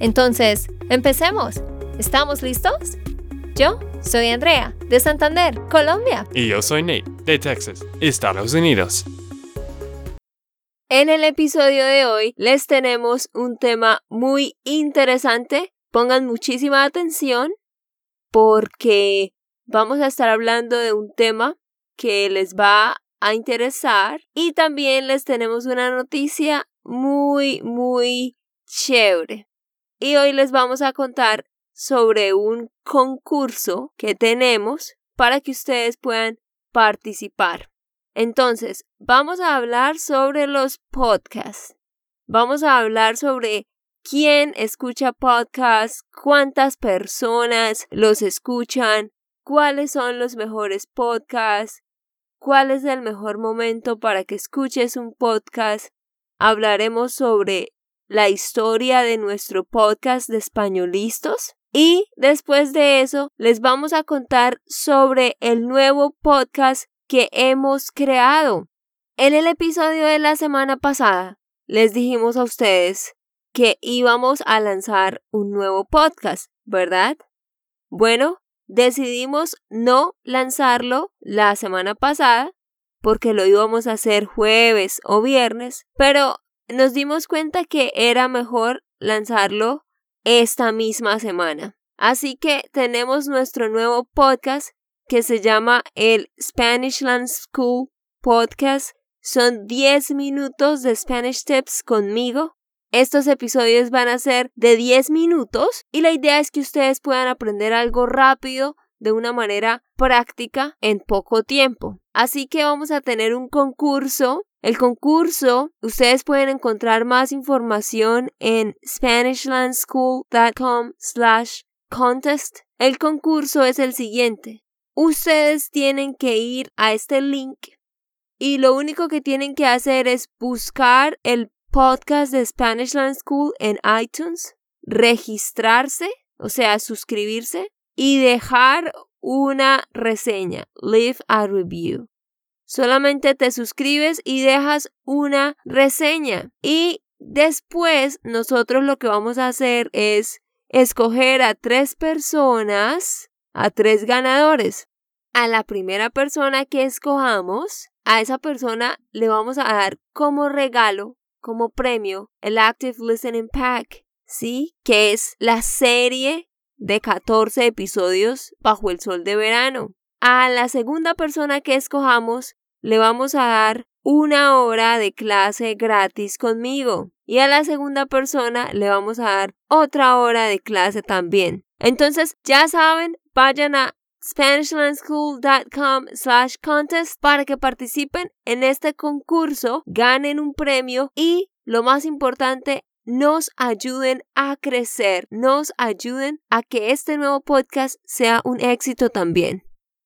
Entonces, empecemos. ¿Estamos listos? Yo soy Andrea, de Santander, Colombia. Y yo soy Nate, de Texas, Estados Unidos. En el episodio de hoy les tenemos un tema muy interesante. Pongan muchísima atención porque vamos a estar hablando de un tema que les va a interesar y también les tenemos una noticia muy, muy chévere. Y hoy les vamos a contar sobre un concurso que tenemos para que ustedes puedan participar. Entonces, vamos a hablar sobre los podcasts. Vamos a hablar sobre quién escucha podcasts, cuántas personas los escuchan, cuáles son los mejores podcasts, cuál es el mejor momento para que escuches un podcast. Hablaremos sobre la historia de nuestro podcast de españolistos. Y después de eso, les vamos a contar sobre el nuevo podcast que hemos creado. En el episodio de la semana pasada, les dijimos a ustedes que íbamos a lanzar un nuevo podcast, ¿verdad? Bueno, decidimos no lanzarlo la semana pasada porque lo íbamos a hacer jueves o viernes, pero nos dimos cuenta que era mejor lanzarlo esta misma semana. Así que tenemos nuestro nuevo podcast que se llama el Spanish Land School Podcast. Son 10 minutos de Spanish Tips conmigo estos episodios van a ser de 10 minutos y la idea es que ustedes puedan aprender algo rápido de una manera práctica en poco tiempo. Así que vamos a tener un concurso. El concurso, ustedes pueden encontrar más información en SpanishLandSchool.com slash contest. El concurso es el siguiente. Ustedes tienen que ir a este link y lo único que tienen que hacer es buscar el podcast de Spanish Land School en iTunes, registrarse, o sea, suscribirse y dejar una reseña, leave a review. Solamente te suscribes y dejas una reseña. Y después nosotros lo que vamos a hacer es escoger a tres personas, a tres ganadores. A la primera persona que escojamos, a esa persona le vamos a dar como regalo como premio el Active Listening Pack, ¿sí? Que es la serie de 14 episodios bajo el sol de verano. A la segunda persona que escojamos le vamos a dar una hora de clase gratis conmigo. Y a la segunda persona le vamos a dar otra hora de clase también. Entonces, ya saben, vayan a SpanishLandSchool.com slash contest para que participen en este concurso, ganen un premio y, lo más importante, nos ayuden a crecer, nos ayuden a que este nuevo podcast sea un éxito también.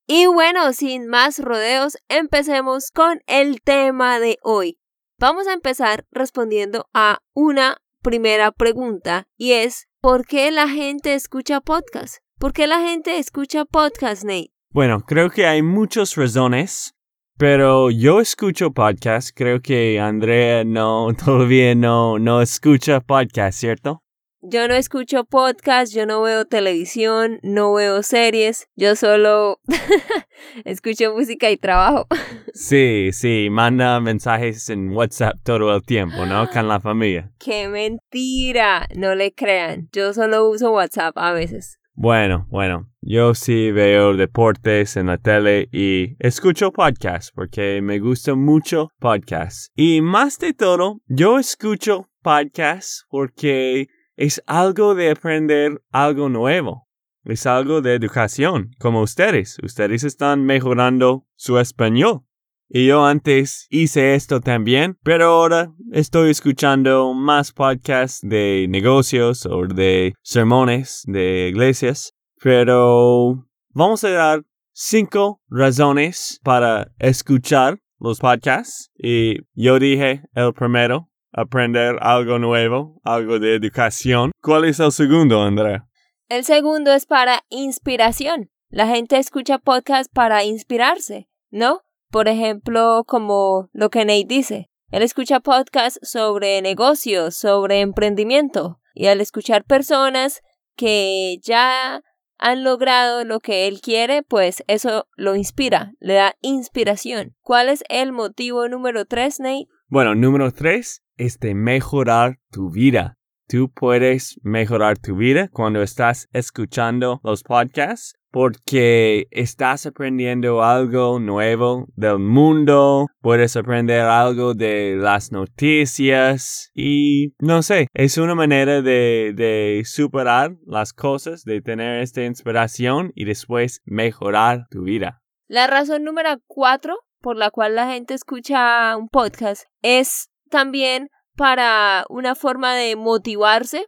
Y bueno, sin más rodeos, empecemos con el tema de hoy. Vamos a empezar respondiendo a una primera pregunta y es ¿por qué la gente escucha podcast? ¿Por qué la gente escucha podcast, Nate? Bueno, creo que hay muchas razones, pero yo escucho podcast. Creo que Andrea no, todavía no, no escucha podcast, ¿cierto? Yo no escucho podcast, yo no veo televisión, no veo series, yo solo escucho música y trabajo. Sí, sí, manda mensajes en WhatsApp todo el tiempo, ¿no? Con la familia. ¡Qué mentira! No le crean, yo solo uso WhatsApp a veces. Bueno, bueno, yo sí veo deportes en la tele y escucho podcasts porque me gusta mucho podcasts. Y más de todo, yo escucho podcasts porque es algo de aprender algo nuevo. Es algo de educación, como ustedes. Ustedes están mejorando su español. Y yo antes hice esto también, pero ahora estoy escuchando más podcasts de negocios o de sermones de iglesias. Pero vamos a dar cinco razones para escuchar los podcasts. Y yo dije el primero, aprender algo nuevo, algo de educación. ¿Cuál es el segundo, Andrea? El segundo es para inspiración. La gente escucha podcasts para inspirarse, ¿no? Por ejemplo, como lo que Nate dice. Él escucha podcasts sobre negocios, sobre emprendimiento. Y al escuchar personas que ya han logrado lo que él quiere, pues eso lo inspira, le da inspiración. ¿Cuál es el motivo número tres, Nate? Bueno, número tres es de mejorar tu vida. Tú puedes mejorar tu vida cuando estás escuchando los podcasts porque estás aprendiendo algo nuevo del mundo, puedes aprender algo de las noticias y no sé, es una manera de, superar las cosas, de tener esta inspiración y después mejorar tu vida. La razón número cuatro por la cual la gente escucha un podcast es también para una forma de motivarse,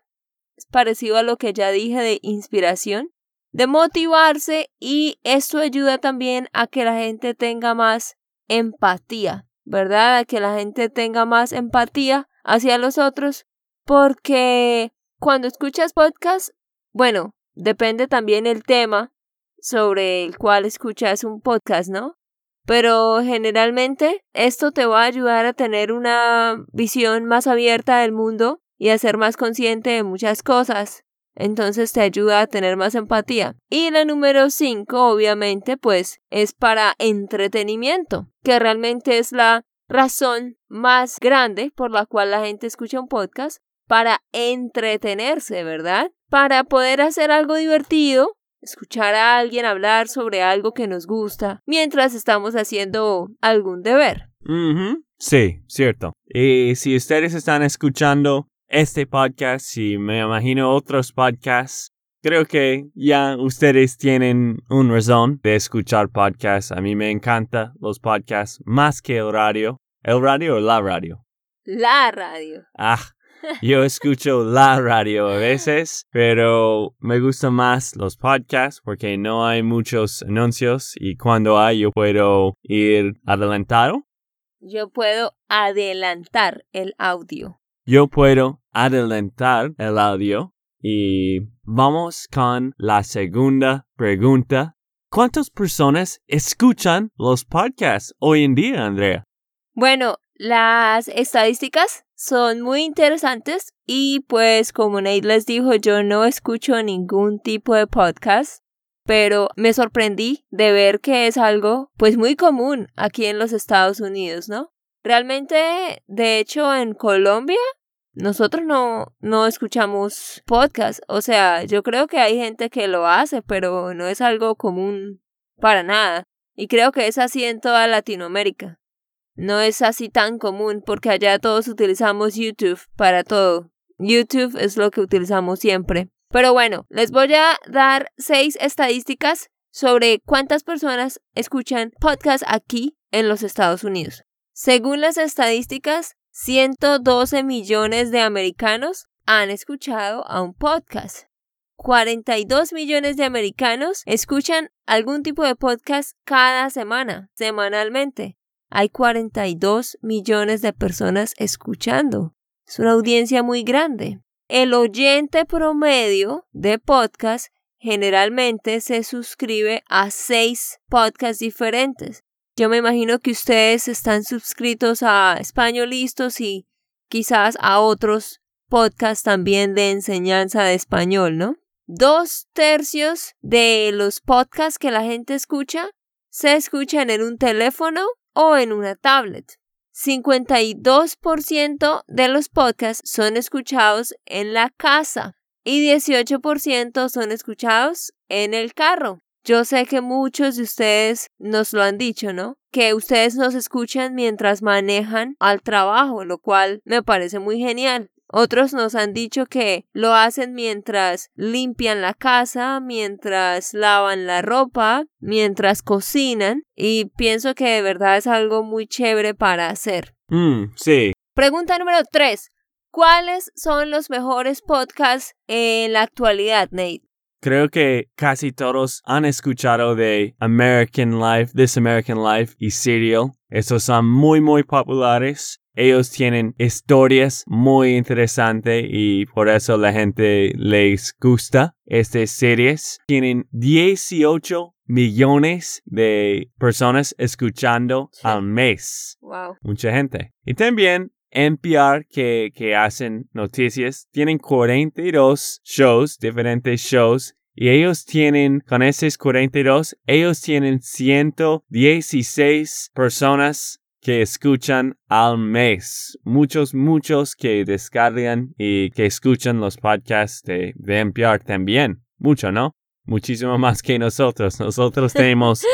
es parecido a lo que ya dije de inspiración, de motivarse y esto ayuda también a que la gente tenga más empatía, ¿verdad? A que la gente tenga más empatía hacia los otros porque cuando escuchas podcast, bueno, depende también el tema sobre el cual escuchas un podcast, ¿no? Pero generalmente esto te va a ayudar a tener una visión más abierta del mundo y a ser más consciente de muchas cosas. Entonces te ayuda a tener más empatía. Y la número 5, obviamente, pues es para entretenimiento, que realmente es la razón más grande por la cual la gente escucha un podcast, para entretenerse, ¿verdad? Para poder hacer algo divertido escuchar a alguien hablar sobre algo que nos gusta mientras estamos haciendo algún deber. Sí, cierto. Y si ustedes están escuchando este podcast y me imagino otros podcasts, creo que ya ustedes tienen un razón de escuchar podcasts. A mí me encanta los podcasts más que el radio. ¿El radio o la radio? La radio. Ah, yo escucho la radio a veces, pero me gustan más los podcasts porque no hay muchos anuncios y cuando hay yo puedo ir adelantado. Yo puedo adelantar el audio. Yo puedo adelantar el audio y vamos con la segunda pregunta. ¿Cuántas personas escuchan los podcasts hoy en día, Andrea? Bueno, las estadísticas son muy interesantes y pues como Nate les dijo, yo no escucho ningún tipo de podcast, pero me sorprendí de ver que es algo pues muy común aquí en los Estados Unidos, ¿no? Realmente, de hecho, en Colombia nosotros no, no escuchamos podcast, o sea, yo creo que hay gente que lo hace, pero no es algo común para nada. Y creo que es así en toda Latinoamérica no es así tan común porque allá todos utilizamos YouTube para todo. YouTube es lo que utilizamos siempre. Pero bueno, les voy a dar seis estadísticas sobre cuántas personas escuchan podcast aquí en los Estados Unidos. Según las estadísticas, 112 millones de americanos han escuchado a un podcast. 42 millones de americanos escuchan algún tipo de podcast cada semana, semanalmente hay 42 millones de personas escuchando. Es una audiencia muy grande. El oyente promedio de podcast generalmente se suscribe a seis podcasts diferentes. Yo me imagino que ustedes están suscritos a Españolistos y quizás a otros podcasts también de enseñanza de español, ¿no? Dos tercios de los podcasts que la gente escucha se escuchan en un teléfono o en una tablet. 52% de los podcasts son escuchados en la casa y 18% son escuchados en el carro. Yo sé que muchos de ustedes nos lo han dicho, ¿no? Que ustedes nos escuchan mientras manejan al trabajo, lo cual me parece muy genial. Otros nos han dicho que lo hacen mientras limpian la casa, mientras lavan la ropa, mientras cocinan y pienso que de verdad es algo muy chévere para hacer. Mm, sí. Pregunta número 3. ¿Cuáles son los mejores podcasts en la actualidad, Nate? Creo que casi todos han escuchado de American Life, This American Life y Serial. Esos son muy, muy populares. Ellos tienen historias muy interesantes y por eso la gente les gusta estas series. Tienen 18 millones de personas escuchando al mes. Wow. Mucha gente. Y también NPR que, que hacen noticias. Tienen 42 shows, diferentes shows. Y ellos tienen, con esos 42, ellos tienen 116 personas que escuchan al mes. Muchos, muchos que descargan y que escuchan los podcasts de, de NPR también. Mucho, ¿no? Muchísimo más que nosotros. Nosotros tenemos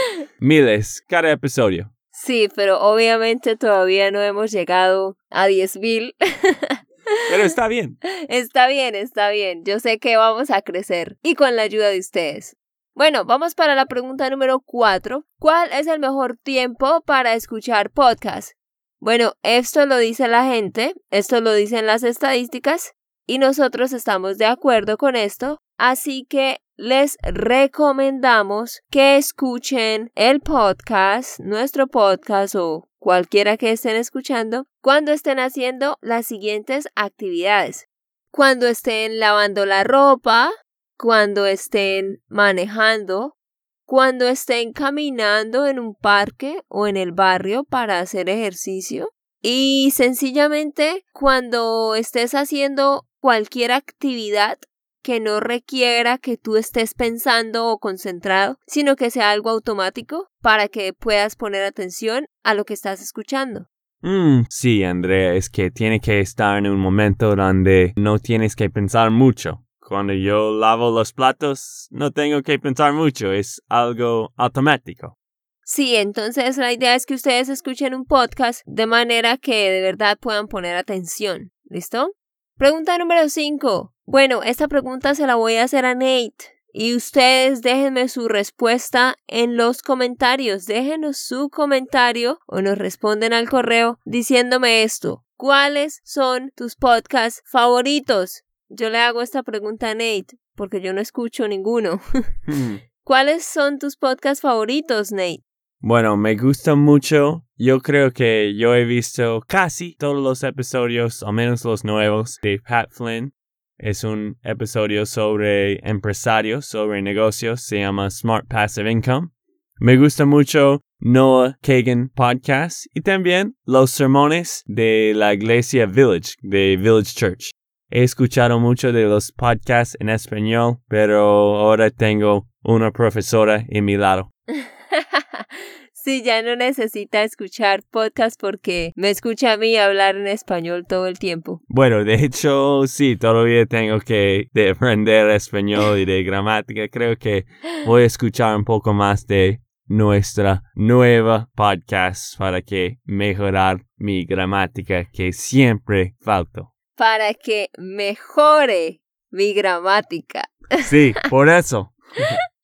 miles cada episodio. Sí, pero obviamente todavía no hemos llegado a 10.000. Pero está bien. Está bien, está bien. Yo sé que vamos a crecer y con la ayuda de ustedes. Bueno, vamos para la pregunta número 4. ¿Cuál es el mejor tiempo para escuchar podcast? Bueno, esto lo dice la gente, esto lo dicen las estadísticas y nosotros estamos de acuerdo con esto, así que les recomendamos que escuchen el podcast, nuestro podcast o cualquiera que estén escuchando, cuando estén haciendo las siguientes actividades. Cuando estén lavando la ropa, cuando estén manejando, cuando estén caminando en un parque o en el barrio para hacer ejercicio y sencillamente cuando estés haciendo cualquier actividad que no requiera que tú estés pensando o concentrado, sino que sea algo automático para que puedas poner atención a lo que estás escuchando. Mm, sí, Andrea, es que tiene que estar en un momento donde no tienes que pensar mucho. Cuando yo lavo los platos, no tengo que pensar mucho, es algo automático. Sí, entonces la idea es que ustedes escuchen un podcast de manera que de verdad puedan poner atención. ¿Listo? Pregunta número 5. Bueno, esta pregunta se la voy a hacer a Nate. Y ustedes déjenme su respuesta en los comentarios. Déjenos su comentario o nos responden al correo diciéndome esto. ¿Cuáles son tus podcasts favoritos? Yo le hago esta pregunta a Nate porque yo no escucho ninguno. Hmm. ¿Cuáles son tus podcasts favoritos, Nate? Bueno, me gusta mucho. Yo creo que yo he visto casi todos los episodios, al menos los nuevos, de Pat Flynn. Es un episodio sobre empresarios, sobre negocios. Se llama Smart Passive Income. Me gusta mucho Noah Kagan Podcast y también los sermones de la iglesia Village, de Village Church. He escuchado mucho de los podcasts en español, pero ahora tengo una profesora en mi lado. sí, ya no necesita escuchar podcast porque me escucha a mí hablar en español todo el tiempo. Bueno, de hecho, sí, todavía tengo que de aprender español y de gramática. Creo que voy a escuchar un poco más de nuestra nueva podcast para que mejorar mi gramática que siempre falto. Para que mejore mi gramática. Sí, por eso.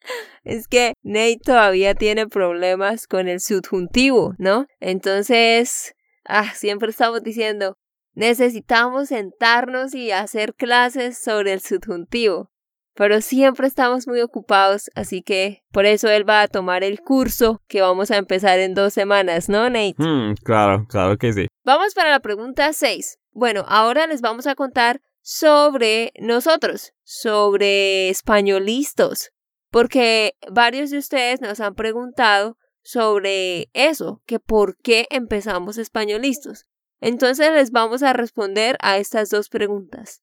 es que Nate todavía tiene problemas con el subjuntivo, ¿no? Entonces, ah, siempre estamos diciendo, necesitamos sentarnos y hacer clases sobre el subjuntivo. Pero siempre estamos muy ocupados, así que por eso él va a tomar el curso que vamos a empezar en dos semanas, ¿no, Nate? Mm, claro, claro que sí. Vamos para la pregunta 6. Bueno, ahora les vamos a contar sobre nosotros, sobre españolistas, porque varios de ustedes nos han preguntado sobre eso, que por qué empezamos españolistas. Entonces les vamos a responder a estas dos preguntas.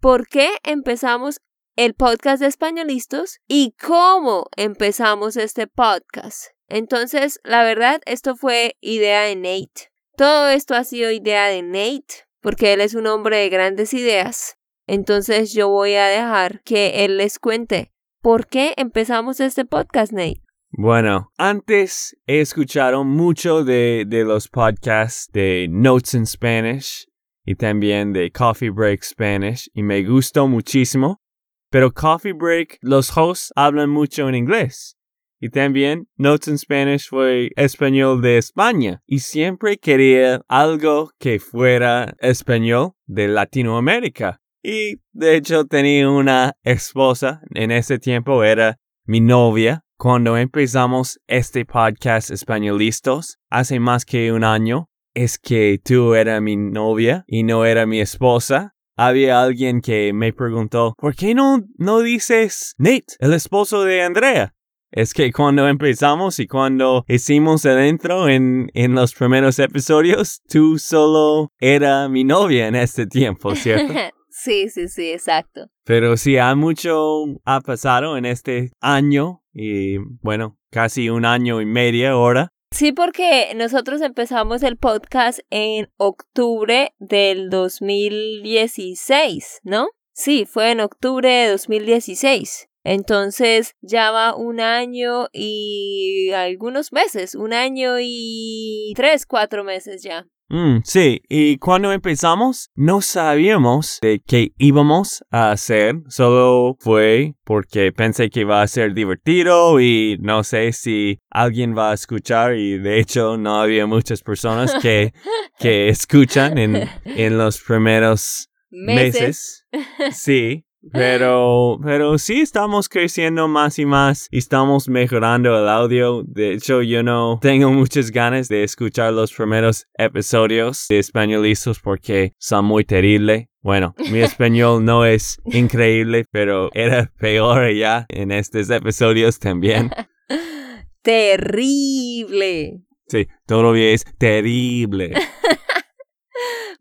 ¿Por qué empezamos el podcast de españolistas y cómo empezamos este podcast? Entonces, la verdad, esto fue idea de Nate. Todo esto ha sido idea de Nate porque él es un hombre de grandes ideas. Entonces yo voy a dejar que él les cuente por qué empezamos este podcast, Nate. Bueno, antes he escuchado mucho de, de los podcasts de Notes in Spanish y también de Coffee Break Spanish y me gustó muchísimo. Pero Coffee Break, los hosts hablan mucho en inglés. Y también Notes in Spanish fue español de España. Y siempre quería algo que fuera español de Latinoamérica. Y de hecho tenía una esposa. En ese tiempo era mi novia. Cuando empezamos este podcast Españolistos hace más que un año, es que tú eras mi novia y no era mi esposa. Había alguien que me preguntó, ¿por qué no, no dices Nate, el esposo de Andrea? Es que cuando empezamos y cuando hicimos el intro en, en los primeros episodios, tú solo era mi novia en este tiempo, ¿cierto? sí, sí, sí, exacto. Pero sí, ha mucho ha pasado en este año y bueno, casi un año y media ahora. Sí, porque nosotros empezamos el podcast en octubre del 2016, ¿no? Sí, fue en octubre de 2016. Entonces ya va un año y algunos meses, un año y tres, cuatro meses ya. Mm, sí, y cuando empezamos no sabíamos de qué íbamos a hacer, solo fue porque pensé que iba a ser divertido y no sé si alguien va a escuchar y de hecho no había muchas personas que, que escuchan en, en los primeros meses. Sí, pero, pero sí estamos creciendo más y más y estamos mejorando el audio. De hecho, yo no tengo muchas ganas de escuchar los primeros episodios de Españolistas porque son muy terribles. Bueno, mi español no es increíble, pero era peor ya en estos episodios también. Terrible. Sí, todavía es terrible.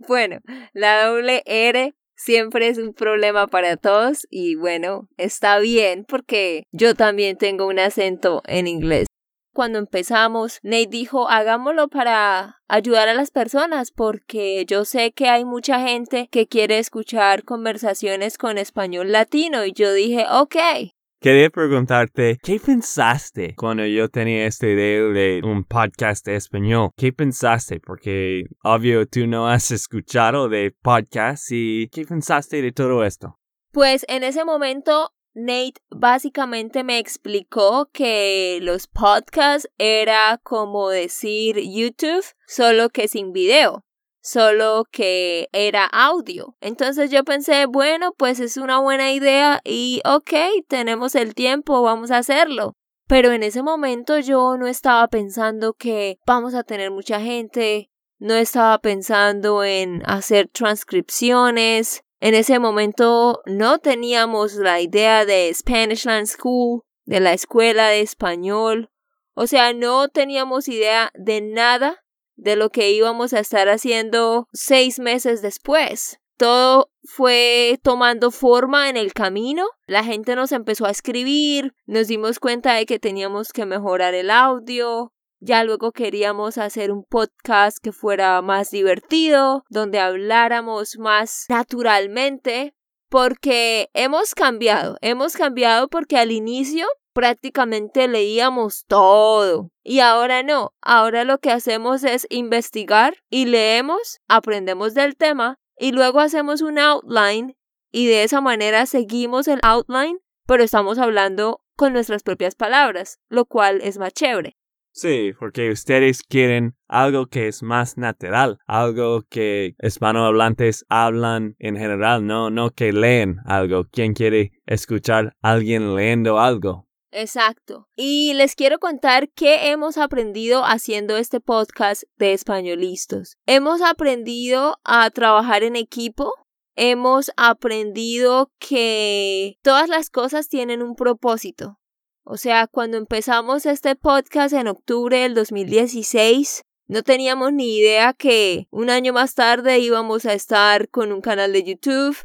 bueno, la doble R siempre es un problema para todos y bueno, está bien porque yo también tengo un acento en inglés. Cuando empezamos, Nate dijo, hagámoslo para ayudar a las personas porque yo sé que hay mucha gente que quiere escuchar conversaciones con español latino y yo dije, ok, Quería preguntarte, ¿qué pensaste cuando yo tenía esta idea de un podcast de español? ¿Qué pensaste? Porque obvio tú no has escuchado de podcasts y ¿qué pensaste de todo esto? Pues en ese momento Nate básicamente me explicó que los podcasts era como decir YouTube, solo que sin video solo que era audio. Entonces yo pensé, bueno, pues es una buena idea y ok, tenemos el tiempo, vamos a hacerlo. Pero en ese momento yo no estaba pensando que vamos a tener mucha gente, no estaba pensando en hacer transcripciones. En ese momento no teníamos la idea de Spanishland School, de la escuela de español. O sea, no teníamos idea de nada de lo que íbamos a estar haciendo seis meses después. Todo fue tomando forma en el camino, la gente nos empezó a escribir, nos dimos cuenta de que teníamos que mejorar el audio, ya luego queríamos hacer un podcast que fuera más divertido, donde habláramos más naturalmente, porque hemos cambiado, hemos cambiado porque al inicio prácticamente leíamos todo. Y ahora no, ahora lo que hacemos es investigar y leemos, aprendemos del tema y luego hacemos un outline y de esa manera seguimos el outline, pero estamos hablando con nuestras propias palabras, lo cual es más chévere. Sí, porque ustedes quieren algo que es más natural, algo que hispanohablantes hablan en general, no, no que leen algo. ¿Quién quiere escuchar a alguien leyendo algo? Exacto. Y les quiero contar qué hemos aprendido haciendo este podcast de españolistas. Hemos aprendido a trabajar en equipo. Hemos aprendido que todas las cosas tienen un propósito. O sea, cuando empezamos este podcast en octubre del 2016, no teníamos ni idea que un año más tarde íbamos a estar con un canal de YouTube,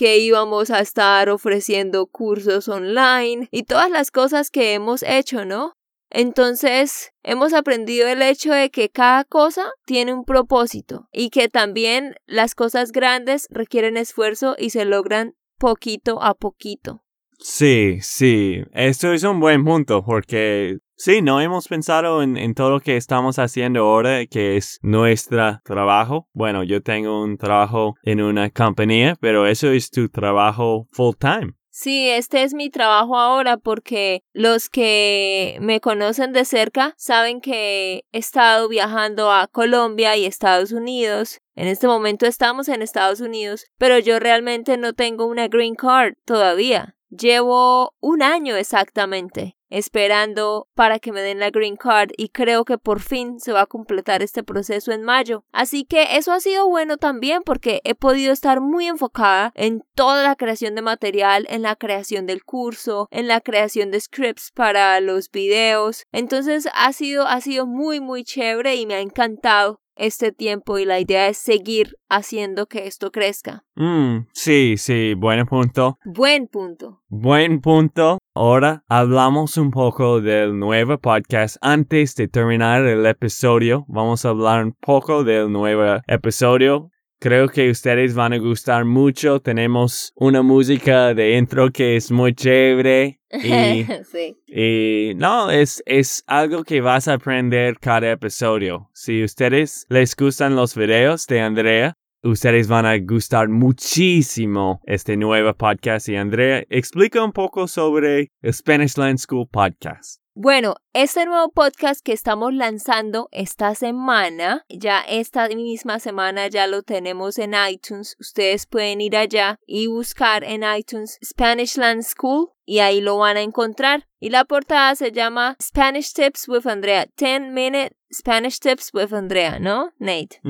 que íbamos a estar ofreciendo cursos online y todas las cosas que hemos hecho, ¿no? Entonces, hemos aprendido el hecho de que cada cosa tiene un propósito y que también las cosas grandes requieren esfuerzo y se logran poquito a poquito. Sí, sí, esto es un buen punto porque Sí, no hemos pensado en, en, todo lo que estamos haciendo ahora, que es nuestro trabajo. Bueno, yo tengo un trabajo en una compañía, pero eso es tu trabajo full time. Sí, este es mi trabajo ahora porque los que me conocen de cerca saben que he estado viajando a Colombia y Estados Unidos. En este momento estamos en Estados Unidos, pero yo realmente no tengo una green card todavía. Llevo un año exactamente esperando para que me den la green card y creo que por fin se va a completar este proceso en mayo. Así que eso ha sido bueno también porque he podido estar muy enfocada en toda la creación de material, en la creación del curso, en la creación de scripts para los videos. Entonces ha sido ha sido muy muy chévere y me ha encantado este tiempo y la idea es seguir haciendo que esto crezca. Mm, sí, sí, buen punto. Buen punto. Buen punto. Ahora hablamos un poco del nuevo podcast. Antes de terminar el episodio, vamos a hablar un poco del nuevo episodio. Creo que ustedes van a gustar mucho. Tenemos una música de intro que es muy chévere. Y, sí. y no, es, es algo que vas a aprender cada episodio. Si ustedes les gustan los videos de Andrea, ustedes van a gustar muchísimo este nuevo podcast. Y Andrea, explica un poco sobre el Spanish Land School Podcast. Bueno, este nuevo podcast que estamos lanzando esta semana, ya esta misma semana ya lo tenemos en iTunes. Ustedes pueden ir allá y buscar en iTunes Spanish Land School y ahí lo van a encontrar. Y la portada se llama Spanish Tips with Andrea. 10 Minute Spanish Tips with Andrea, ¿no, Nate?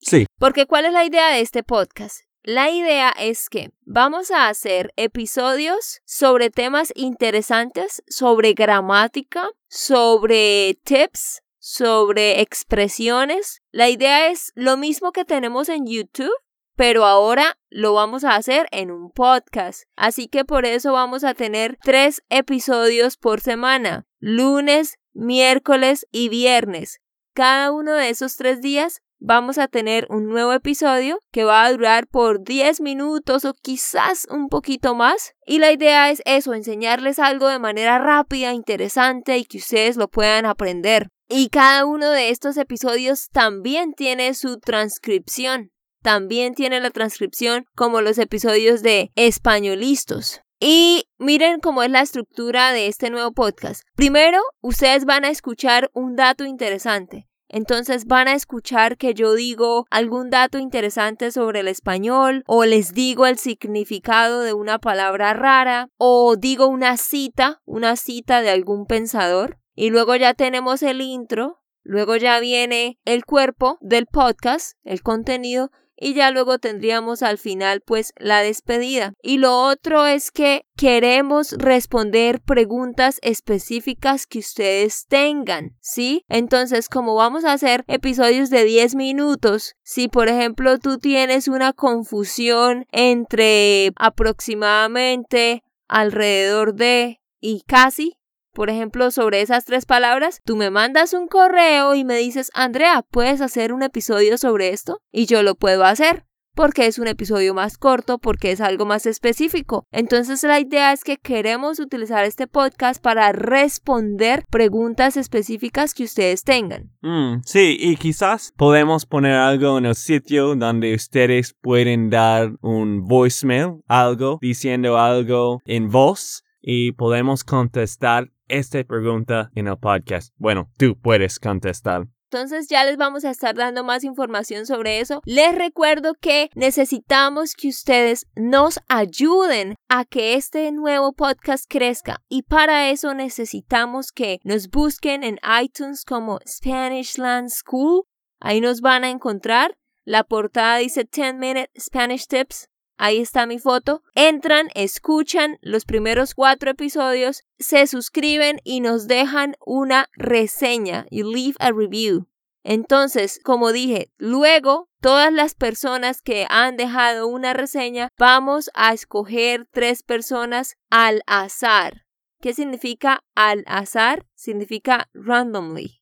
sí. Porque ¿cuál es la idea de este podcast? La idea es que vamos a hacer episodios sobre temas interesantes, sobre gramática, sobre tips, sobre expresiones. La idea es lo mismo que tenemos en YouTube, pero ahora lo vamos a hacer en un podcast. Así que por eso vamos a tener tres episodios por semana, lunes, miércoles y viernes. Cada uno de esos tres días vamos a tener un nuevo episodio que va a durar por 10 minutos o quizás un poquito más. Y la idea es eso, enseñarles algo de manera rápida, interesante y que ustedes lo puedan aprender. Y cada uno de estos episodios también tiene su transcripción. También tiene la transcripción como los episodios de Españolistos. Y miren cómo es la estructura de este nuevo podcast. Primero, ustedes van a escuchar un dato interesante. Entonces van a escuchar que yo digo algún dato interesante sobre el español o les digo el significado de una palabra rara o digo una cita, una cita de algún pensador. Y luego ya tenemos el intro, luego ya viene el cuerpo del podcast, el contenido y ya luego tendríamos al final pues la despedida. Y lo otro es que queremos responder preguntas específicas que ustedes tengan, ¿sí? Entonces, como vamos a hacer episodios de 10 minutos, si por ejemplo tú tienes una confusión entre aproximadamente alrededor de y casi, por ejemplo, sobre esas tres palabras, tú me mandas un correo y me dices, Andrea, ¿puedes hacer un episodio sobre esto? Y yo lo puedo hacer porque es un episodio más corto, porque es algo más específico. Entonces la idea es que queremos utilizar este podcast para responder preguntas específicas que ustedes tengan. Mm, sí, y quizás podemos poner algo en el sitio donde ustedes pueden dar un voicemail, algo, diciendo algo en voz y podemos contestar esta pregunta en el podcast. Bueno, tú puedes contestar. Entonces ya les vamos a estar dando más información sobre eso. Les recuerdo que necesitamos que ustedes nos ayuden a que este nuevo podcast crezca y para eso necesitamos que nos busquen en iTunes como Spanish Land School. Ahí nos van a encontrar. La portada dice 10 Minute Spanish Tips Ahí está mi foto. Entran, escuchan los primeros cuatro episodios, se suscriben y nos dejan una reseña. You leave a review. Entonces, como dije, luego todas las personas que han dejado una reseña, vamos a escoger tres personas al azar. ¿Qué significa al azar? Significa randomly.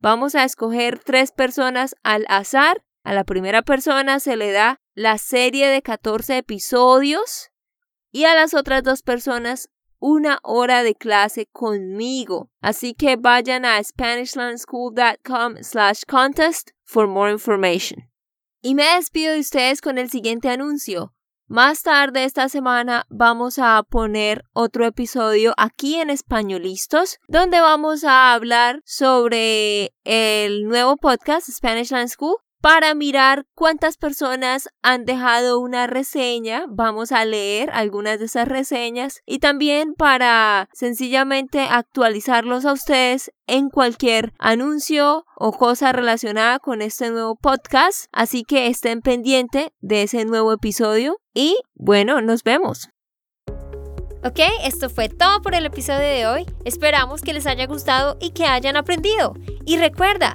Vamos a escoger tres personas al azar. A la primera persona se le da la serie de 14 episodios y a las otras dos personas una hora de clase conmigo. Así que vayan a SpanishLearnSchool.com slash contest for more information. Y me despido de ustedes con el siguiente anuncio. Más tarde esta semana vamos a poner otro episodio aquí en Españolistos, donde vamos a hablar sobre el nuevo podcast Spanish Land School para mirar cuántas personas han dejado una reseña. Vamos a leer algunas de esas reseñas y también para sencillamente actualizarlos a ustedes en cualquier anuncio o cosa relacionada con este nuevo podcast. Así que estén pendientes de ese nuevo episodio y bueno, nos vemos. Ok, esto fue todo por el episodio de hoy. Esperamos que les haya gustado y que hayan aprendido. Y recuerda,